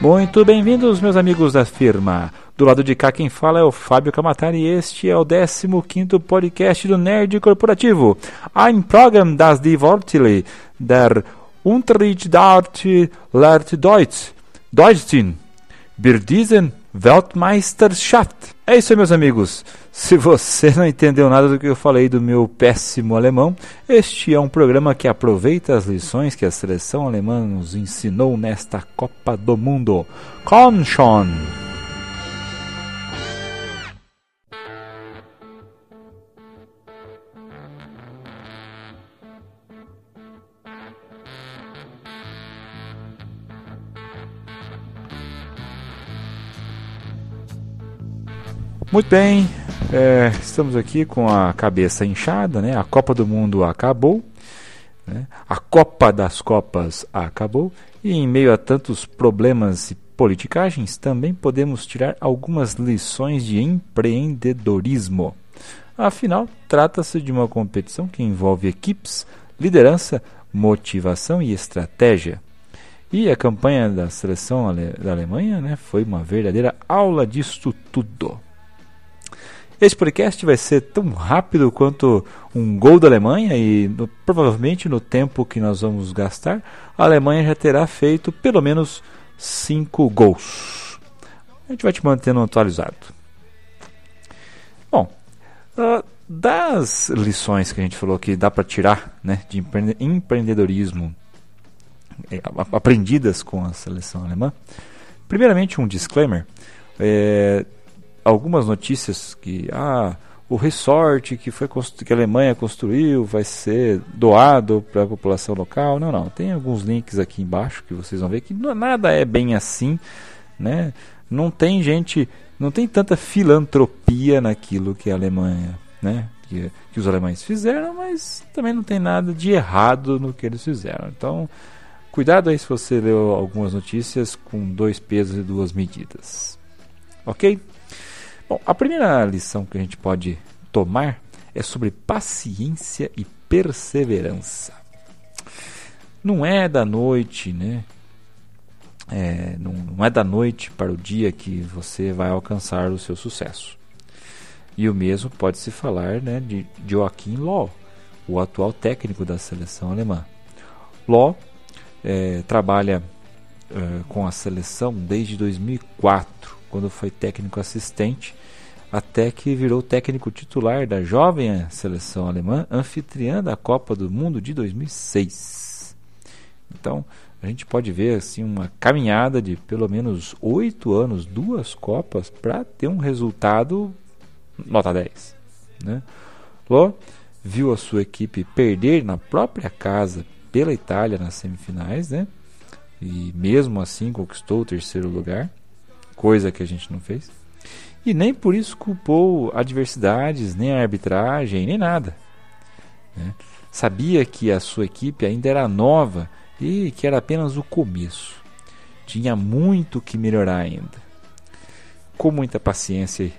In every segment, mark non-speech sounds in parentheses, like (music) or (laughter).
Muito bem-vindos, meus amigos da firma. Do lado de cá quem fala é o Fábio Camatari e este é o 15º podcast do Nerd Corporativo. Ein Programm das die der Unterricht Art lehrt Deutsch. Deutschen. Wir diesen Weltmeisterschaft. É isso aí, meus amigos. Se você não entendeu nada do que eu falei do meu péssimo alemão, este é um programa que aproveita as lições que a seleção alemã nos ensinou nesta Copa do Mundo. Komm schon! Muito bem, é, estamos aqui com a cabeça inchada, né? A Copa do Mundo acabou, né? a Copa das Copas acabou, e em meio a tantos problemas e politicagens, também podemos tirar algumas lições de empreendedorismo. Afinal, trata-se de uma competição que envolve equipes, liderança, motivação e estratégia. E a campanha da seleção da Alemanha né, foi uma verdadeira aula disto tudo. Esse podcast vai ser tão rápido quanto um gol da Alemanha e no, provavelmente no tempo que nós vamos gastar, a Alemanha já terá feito pelo menos cinco gols. A gente vai te mantendo atualizado. Bom, uh, das lições que a gente falou que dá para tirar né, de empreendedorismo é, aprendidas com a seleção alemã, primeiramente um disclaimer. É, algumas notícias que ah, o resort que foi que a Alemanha construiu vai ser doado para a população local. Não, não. Tem alguns links aqui embaixo que vocês vão ver que não, nada é bem assim, né? Não tem gente, não tem tanta filantropia naquilo que a Alemanha, né? Que, que os alemães fizeram, mas também não tem nada de errado no que eles fizeram. Então, cuidado aí se você leu algumas notícias com dois pesos e duas medidas. Ok? Bom, a primeira lição que a gente pode tomar é sobre paciência e perseverança. Não é da noite, né? É, não, não é da noite para o dia que você vai alcançar o seu sucesso. E o mesmo pode se falar né, de Joachim Löw, o atual técnico da seleção alemã. Löw é, trabalha é, com a seleção desde 2004, quando foi técnico assistente até que virou técnico titular da jovem seleção alemã, anfitriã da Copa do Mundo de 2006. Então, a gente pode ver assim uma caminhada de pelo menos oito anos, duas Copas, para ter um resultado nota 10. Né? Ló viu a sua equipe perder na própria casa pela Itália nas semifinais, né? e mesmo assim conquistou o terceiro lugar, coisa que a gente não fez e nem por isso culpou adversidades, nem a arbitragem, nem nada. Né? Sabia que a sua equipe ainda era nova e que era apenas o começo. Tinha muito que melhorar ainda. Com muita paciência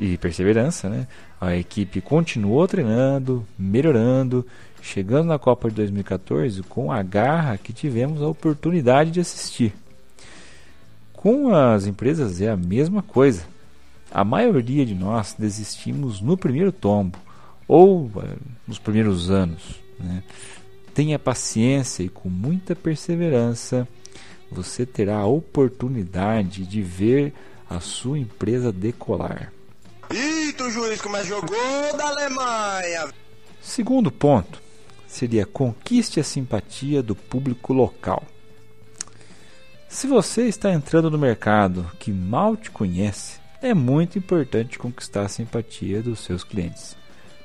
e perseverança, né? a equipe continuou treinando, melhorando, chegando na Copa de 2014 com a garra que tivemos a oportunidade de assistir. Com as empresas é a mesma coisa. A maioria de nós desistimos no primeiro tombo ou eh, nos primeiros anos. Né? Tenha paciência e com muita perseverança você terá a oportunidade de ver a sua empresa decolar. Eita, o juiz como é jogou da Alemanha! Segundo ponto seria conquiste a simpatia do público local. Se você está entrando no mercado que mal te conhece, é muito importante conquistar a simpatia dos seus clientes.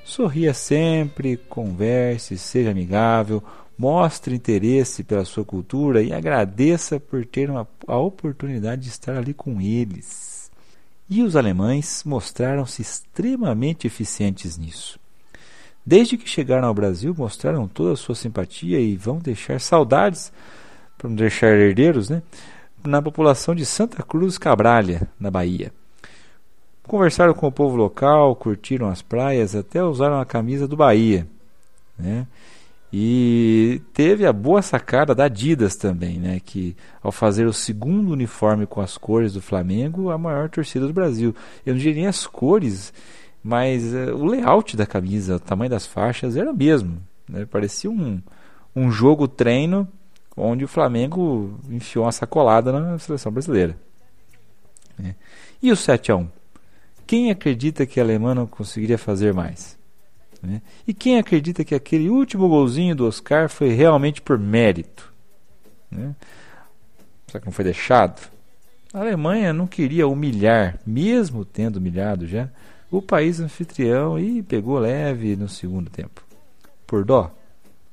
Sorria sempre, converse, seja amigável, mostre interesse pela sua cultura e agradeça por ter uma, a oportunidade de estar ali com eles. E os alemães mostraram-se extremamente eficientes nisso. Desde que chegaram ao Brasil, mostraram toda a sua simpatia e vão deixar saudades para não deixar herdeiros, né? na população de Santa Cruz Cabralha, na Bahia. Conversaram com o povo local, curtiram as praias, até usaram a camisa do Bahia. Né? E teve a boa sacada da Adidas também, né? Que ao fazer o segundo uniforme com as cores do Flamengo, a maior torcida do Brasil. Eu não diria nem as cores, mas uh, o layout da camisa, o tamanho das faixas era o mesmo. Né? Parecia um, um jogo treino onde o Flamengo enfiou uma sacolada na seleção brasileira. Né? E o 7 a 1 Quem acredita que a Alemanha não conseguiria fazer mais? Né? E quem acredita que aquele último golzinho do Oscar foi realmente por mérito? Né? Será que não foi deixado? A Alemanha não queria humilhar, mesmo tendo humilhado já, o país anfitrião e pegou leve no segundo tempo. Por dó?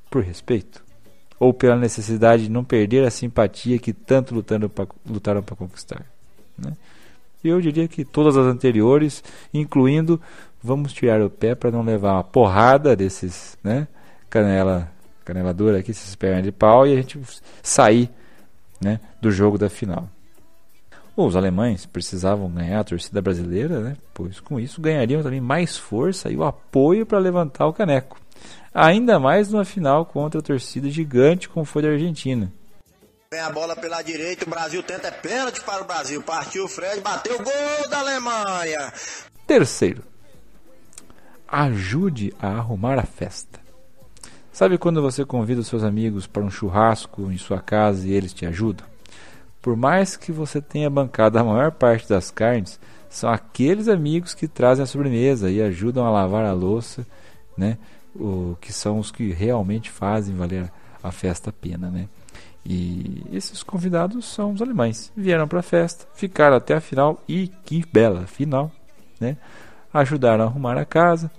Por respeito? Ou pela necessidade de não perder a simpatia que tanto lutaram para conquistar? Né? Eu diria que todas as anteriores, incluindo vamos tirar o pé para não levar uma porrada desses, né? Canela, canela dura aqui, esses pernas de pau e a gente sair, né, do jogo da final. Os alemães precisavam ganhar a torcida brasileira, né? Pois com isso ganhariam também mais força e o apoio para levantar o caneco. Ainda mais numa final contra a torcida gigante como foi da Argentina. Vem a bola pela direita, o Brasil tenta é pênalti para o Brasil. Partiu o Fred, bateu o gol da Alemanha. Terceiro, ajude a arrumar a festa. Sabe quando você convida os seus amigos para um churrasco em sua casa e eles te ajudam? Por mais que você tenha bancado a maior parte das carnes, são aqueles amigos que trazem a sobremesa e ajudam a lavar a louça, né? O que são os que realmente fazem valer a festa a pena, né? E esses convidados são os alemães. Vieram para a festa, ficaram até a final e que bela final, né? Ajudaram a arrumar a casa,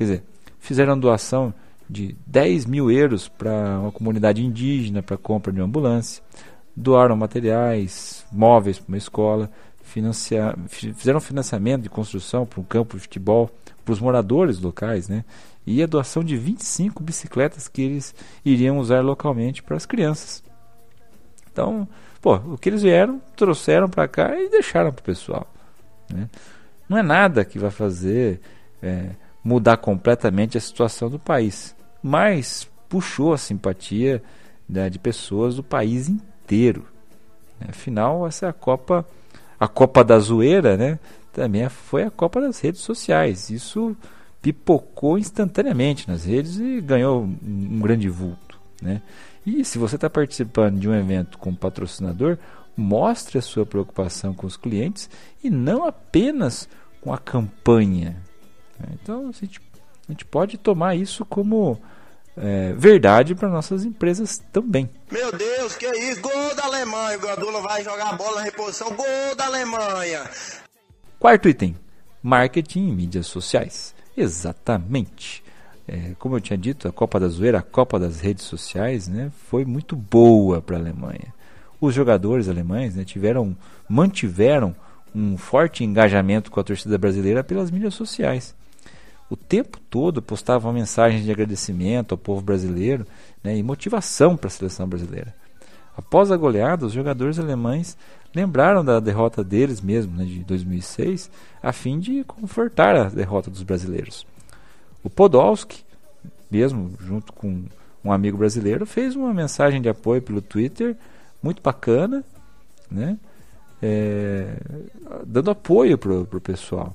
Quer dizer, fizeram doação de 10 mil euros para uma comunidade indígena para compra de uma ambulância, doaram materiais, móveis para uma escola, financiar, fizeram financiamento de construção para um campo de futebol para os moradores locais, né? E a doação de 25 bicicletas que eles iriam usar localmente para as crianças. Então, pô, o que eles vieram, trouxeram para cá e deixaram para o pessoal. Né? Não é nada que vai fazer é, mudar completamente a situação do país, mas puxou a simpatia né, de pessoas do país inteiro. Afinal, essa é a Copa, a Copa da Zoeira, né? Também foi a Copa das redes sociais. Isso pipocou instantaneamente nas redes e ganhou um, grande vulto, né? E se você está participando de um evento com um patrocinador, mostre a sua preocupação com os clientes e não apenas com a campanha? Então a gente, a gente pode tomar isso como é, verdade para nossas empresas também. Meu Deus, que isso? Gol da Alemanha. O Gandula vai jogar a bola na reposição. Gol da Alemanha. Quarto item: marketing e mídias sociais. Exatamente. É, como eu tinha dito, a Copa da Zoeira, a Copa das redes sociais, né, foi muito boa para a Alemanha. Os jogadores alemães né, tiveram, mantiveram um forte engajamento com a torcida brasileira pelas mídias sociais o tempo todo postavam mensagens de agradecimento ao povo brasileiro né, e motivação para a seleção brasileira. Após a goleada, os jogadores alemães lembraram da derrota deles mesmo, né, de 2006, a fim de confortar a derrota dos brasileiros. O Podolski, mesmo junto com um amigo brasileiro, fez uma mensagem de apoio pelo Twitter, muito bacana, né, é, dando apoio para o pessoal.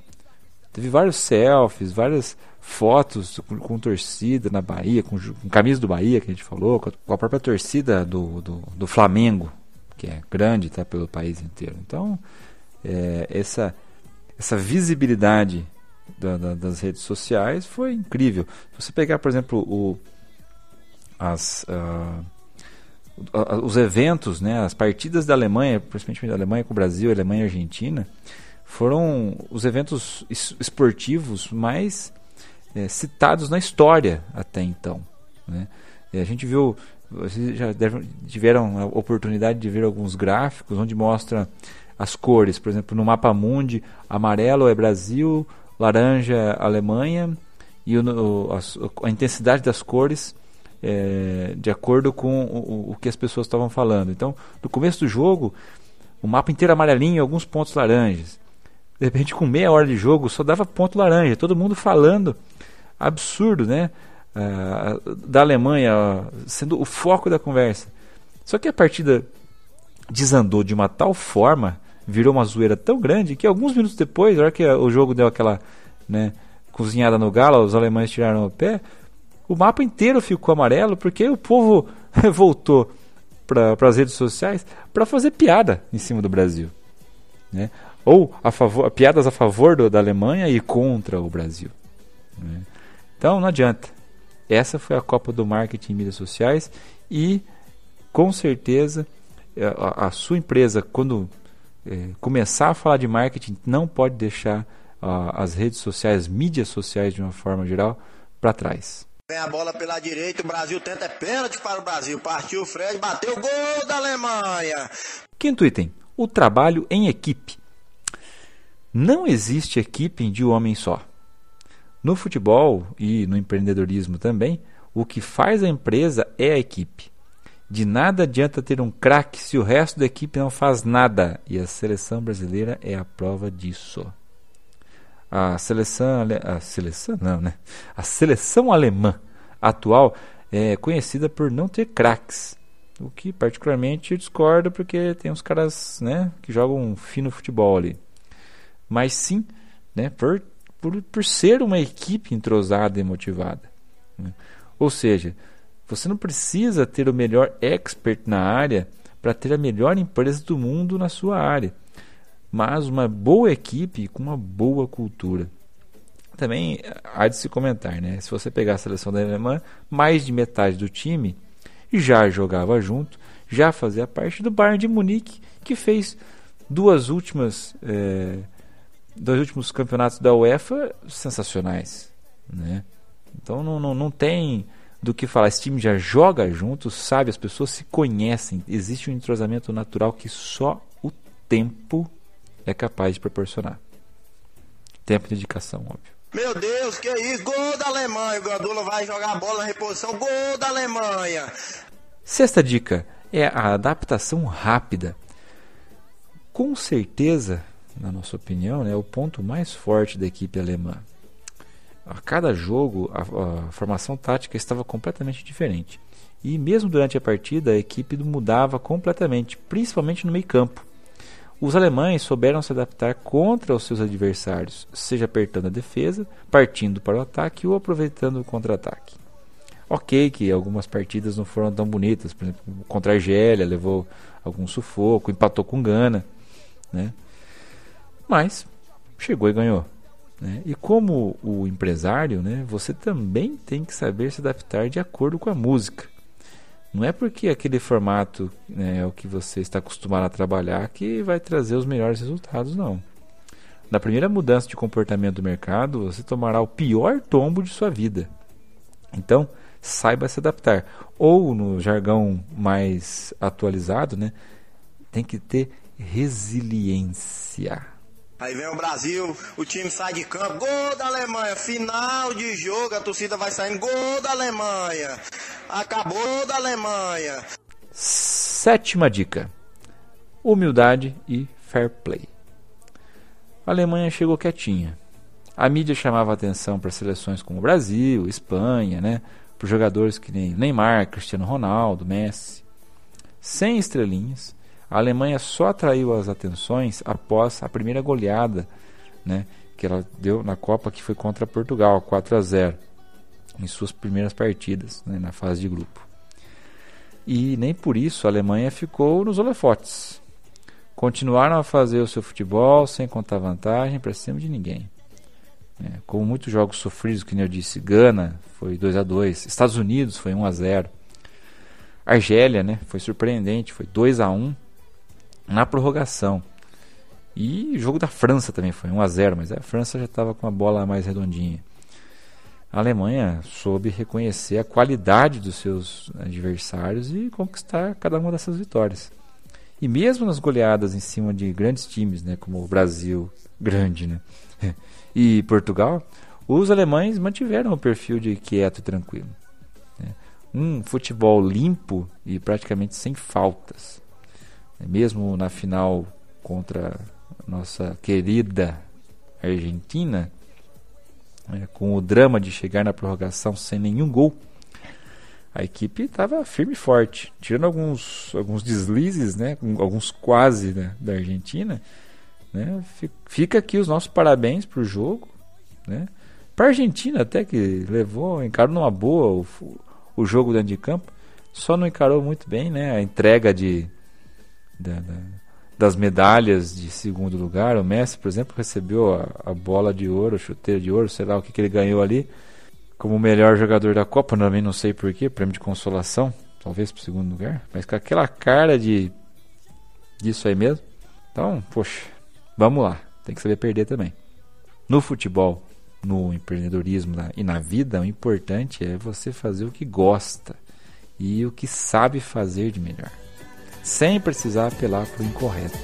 Teve vários selfies, várias fotos com, com torcida na Bahia, com, com, camisa do Bahia, que a gente falou, com a, com a própria torcida do, do, do, Flamengo, que é grande tá, pelo país inteiro. Então, é, essa, essa visibilidade da, da, das redes sociais foi incrível. Se você pegar, por exemplo, o, as, uh, os eventos, né, as partidas da Alemanha, principalmente da Alemanha com o Brasil, Alemanha e Argentina, foram os eventos esportivos mais é, citados na história até então. Né? A gente viu, vocês já tiveram a oportunidade de ver alguns gráficos onde mostra as cores, por exemplo, no mapa mundi, amarelo é Brasil, laranja é Alemanha e o, a, a, intensidade das cores é, de acordo com o, o que as pessoas estavam falando. Então, no começo do jogo, o mapa inteiro amarelinho alguns pontos laranjas. De repente, com meia hora de jogo, só dava ponto laranja. Todo mundo falando. Absurdo, né? uh, da Alemanha sendo o foco da conversa. Só que a partida desandou de uma tal forma, virou uma zoeira tão grande que alguns minutos depois, na hora que o jogo deu aquela né, cozinhada no galo, os alemães tiraram o pé, o mapa inteiro ficou amarelo porque o povo (laughs) voltou para as redes sociais para fazer piada em cima do Brasil. Né? Ou a favor, piadas a favor do, da Alemanha e contra o Brasil. Né? Então não adianta. Essa foi a Copa do Marketing em mídias sociais e com certeza a, a sua empresa, quando é, começar a falar de marketing, não pode deixar as redes sociais, as mídias sociais de uma forma geral, para trás. Vem a bola pela direita, o Brasil tenta é pênalti para o Brasil. Partiu o Fred, bateu o gol da Alemanha. Quinto item: o trabalho em equipe. Não existe equipe de um homem só. No futebol e no empreendedorismo também, o que faz a empresa é a equipe. De nada adianta ter um craque se o resto da equipe não faz nada, e a seleção brasileira é a prova disso. A seleção, a seleção não, né? A seleção alemã atual é conhecida por não ter craques, o que particularmente eu discordo porque tem uns caras, né, que jogam um fino futebol ali. Mas sim, né, por, por, por ser uma equipe entrosada e motivada. Né? Ou seja, você não precisa ter o melhor expert na área para ter a melhor empresa do mundo na sua área mas uma boa equipe com uma boa cultura. Também há de se comentar, né? Se você pegar a seleção da Alemanha, mais de metade do time já jogava junto, já fazia parte do Bayern de Munique, que fez duas últimas, é, dois últimos campeonatos da UEFA sensacionais, né? Então não, não, não tem do que falar. Esse time já joga junto, sabe, as pessoas se conhecem. Existe um entrosamento natural que só o tempo é capaz de proporcionar. Tempo de dedicação, óbvio. Meu Deus, que isso? Gol da Alemanha. O Gandula vai jogar a bola na reposição. Gol da Alemanha. Sexta dica é a adaptação rápida. Com certeza, na nossa opinião, é né, o ponto mais forte da equipe alemã. A cada jogo, a, a formação tática estava completamente diferente. E mesmo durante a partida, a equipe mudava completamente, principalmente no meio-campo. Os alemães souberam se adaptar contra os seus adversários, seja apertando a defesa, partindo para o ataque ou aproveitando o contra-ataque. Ok que algumas partidas não foram tão bonitas, por exemplo, contra a Argélia levou algum sufoco, empatou com Gana, né? Mas chegou e ganhou. Né? E como o empresário, né, você também tem que saber se adaptar de acordo com a música. Não é porque aquele formato né, é o que você está acostumado a trabalhar que vai trazer os melhores resultados, não. Na primeira mudança de comportamento do mercado, você tomará o pior tombo de sua vida. Então, saiba se adaptar. Ou, no jargão mais atualizado, né, tem que ter resiliência. Aí vem o Brasil, o time sai de campo, gol da Alemanha, final de jogo, a torcida vai saindo, gol da Alemanha, acabou da Alemanha. Sétima dica: humildade e fair play. A Alemanha chegou quietinha. A mídia chamava atenção para seleções como Brasil, Espanha, né? Para jogadores que nem Neymar, Cristiano Ronaldo, Messi. Sem estrelinhas, a Alemanha só atraiu as atenções após a primeira goleada né, que ela deu na Copa, que foi contra Portugal, 4 a 0 em suas primeiras partidas né, na fase de grupo. E nem por isso a Alemanha ficou nos holofotes. Continuaram a fazer o seu futebol sem contar vantagem para cima de ninguém. É, com muitos jogos sofridos, que nem eu disse, Gana foi 2 a 2 Estados Unidos foi 1 a 0 Argélia né, foi surpreendente, foi 2 a 1 na prorrogação. E jogo da França também foi 1 a 0, mas a França já estava com a bola mais redondinha. A Alemanha soube reconhecer a qualidade dos seus adversários e conquistar cada uma dessas vitórias. E mesmo nas goleadas em cima de grandes times, né, como o Brasil, grande, né, (laughs) e Portugal, os alemães mantiveram o perfil de quieto e tranquilo. Né. Um futebol limpo e praticamente sem faltas mesmo na final contra nossa querida Argentina, né, com o drama de chegar na prorrogação sem nenhum gol, a equipe estava firme e forte, tirando alguns, alguns deslizes, né, alguns quase né, da Argentina. Né, fica aqui os nossos parabéns para o jogo. Né, para a Argentina, até que levou, encarou numa boa o, o jogo dentro de campo, só não encarou muito bem né, a entrega de, da, da, das medalhas de segundo lugar. O Messi, por exemplo, recebeu a, a bola de ouro, chuteira de ouro, sei lá o que, que ele ganhou ali como o melhor jogador da Copa, também não sei porquê, prêmio de consolação, talvez para segundo lugar, mas com aquela cara de disso aí mesmo. Então, poxa, vamos lá, tem que saber perder também. No futebol, no empreendedorismo e na vida, o importante é você fazer o que gosta e o que sabe fazer de melhor, sem precisar apelar para o incorreto.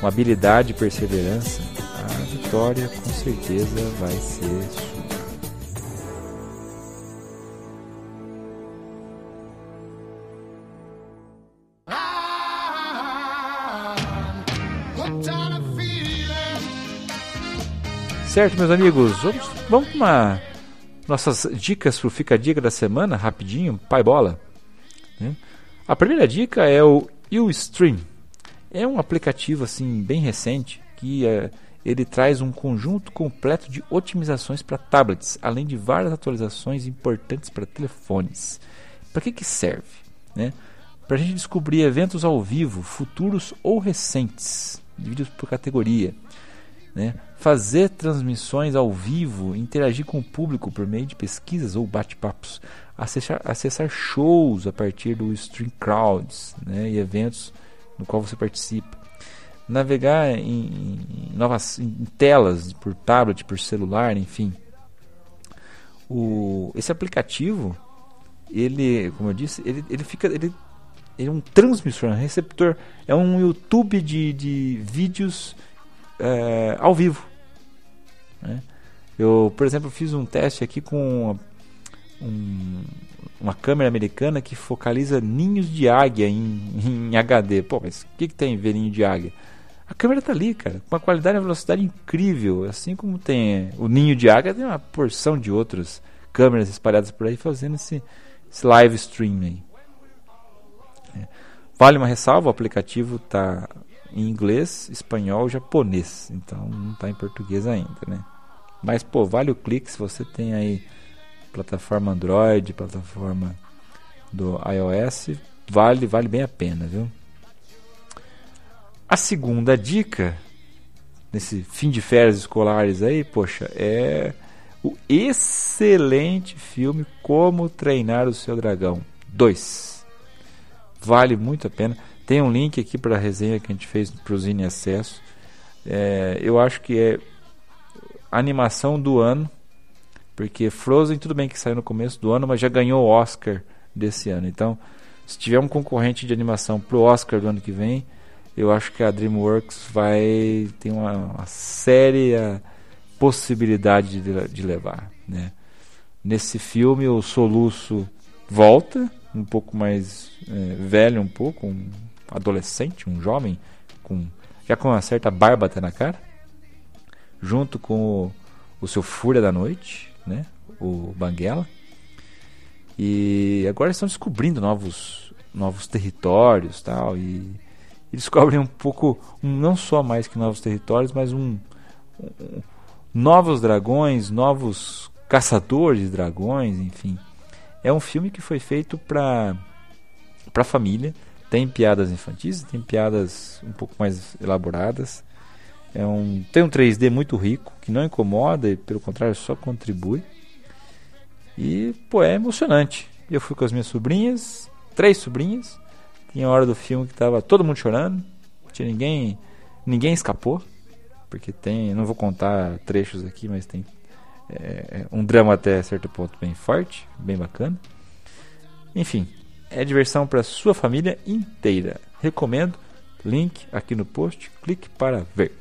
Com habilidade e perseverança, a vitória com certeza vai ser sua. Certo, meus amigos, vamos, vamos com uma, nossas dicas para o Fica Dica da semana, rapidinho, pai bola. Né? A primeira dica é o Ustream. É um aplicativo assim bem recente que é, ele traz um conjunto completo de otimizações para tablets, além de várias atualizações importantes para telefones. Para que, que serve? Né? Para a gente descobrir eventos ao vivo, futuros ou recentes, divididos por categoria né? fazer transmissões ao vivo, interagir com o público por meio de pesquisas ou bate-papos, acessar, acessar, shows a partir do Stream Crowds né? e eventos no qual você participa, navegar em, em novas em telas por tablet, por celular, enfim. O, esse aplicativo, ele, como eu disse, ele, ele fica ele, ele é um transmissor, um receptor, é um YouTube de, de vídeos é, ao vivo. Né? Eu, por exemplo, fiz um teste aqui com um, uma câmera americana que focaliza ninhos de águia em, em HD. Pô, mas o que, que tem ver ninho de águia? A câmera está ali, cara, com uma qualidade e velocidade incrível. Assim como tem o ninho de águia, tem uma porção de outras câmeras espalhadas por aí fazendo esse, esse live stream aí. É. Vale uma ressalva, o aplicativo está em inglês, espanhol, japonês. Então não está em português ainda, né? Mas pô, vale o clique se você tem aí plataforma Android, plataforma do iOS, vale, vale bem a pena, viu? A segunda dica nesse fim de férias escolares aí, poxa, é o excelente filme Como Treinar o Seu Dragão 2. Vale muito a pena. Tem um link aqui para a resenha que a gente fez para o Zine Acesso. É, eu acho que é animação do ano, porque Frozen tudo bem que saiu no começo do ano, mas já ganhou o Oscar desse ano. Então, se tiver um concorrente de animação para o Oscar do ano que vem, eu acho que a DreamWorks vai ter uma, uma séria possibilidade de, de levar. Né? Nesse filme, o soluço volta, um pouco mais é, velho, um pouco, um adolescente, um jovem, com já com uma certa barba até na cara, junto com o, o seu Fúria da Noite, né? o Banguela. E agora estão descobrindo novos, novos territórios tal, e, e descobrem um pouco, um, não só mais que novos territórios, mas um, um novos dragões, novos caçadores de dragões, enfim. É um filme que foi feito para para família tem piadas infantis, tem piadas um pouco mais elaboradas. É um, tem um 3D muito rico, que não incomoda e pelo contrário só contribui. E, pô, é emocionante. Eu fui com as minhas sobrinhas, três sobrinhas. Tinha hora do filme que tava todo mundo chorando. Tinha ninguém, ninguém escapou. Porque tem, não vou contar trechos aqui, mas tem é, um drama até certo ponto bem forte, bem bacana. Enfim, é diversão para sua família inteira. Recomendo. Link aqui no post. Clique para ver.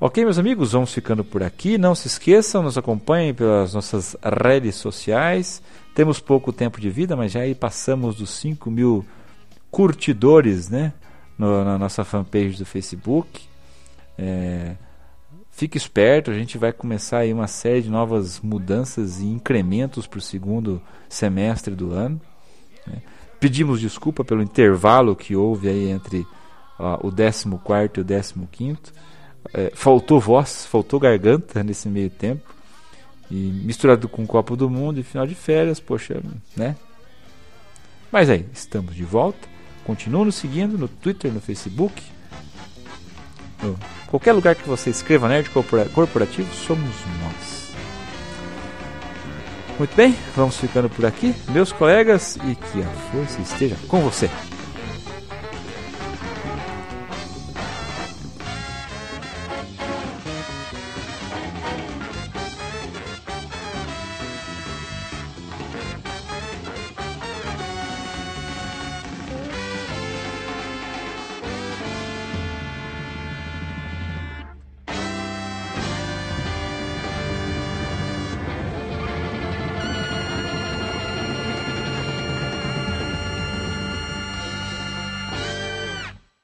Ok, meus amigos, vamos ficando por aqui. Não se esqueçam, nos acompanhem pelas nossas redes sociais. Temos pouco tempo de vida, mas já aí passamos dos 5 mil curtidores né? No, na nossa fanpage do Facebook. É, fique esperto, a gente vai começar aí uma série de novas mudanças e incrementos para o segundo semestre do ano. Né? Pedimos desculpa pelo intervalo que houve aí entre ó, o 14 e o 15. É, faltou voz, faltou garganta nesse meio tempo. E misturado com o Copa do Mundo e final de férias, poxa, né? Mas aí, estamos de volta. Continue nos seguindo no Twitter, no Facebook. Qualquer lugar que você escreva Nerd Corporativo, somos nós. Muito bem, vamos ficando por aqui, meus colegas, e que a força esteja com você.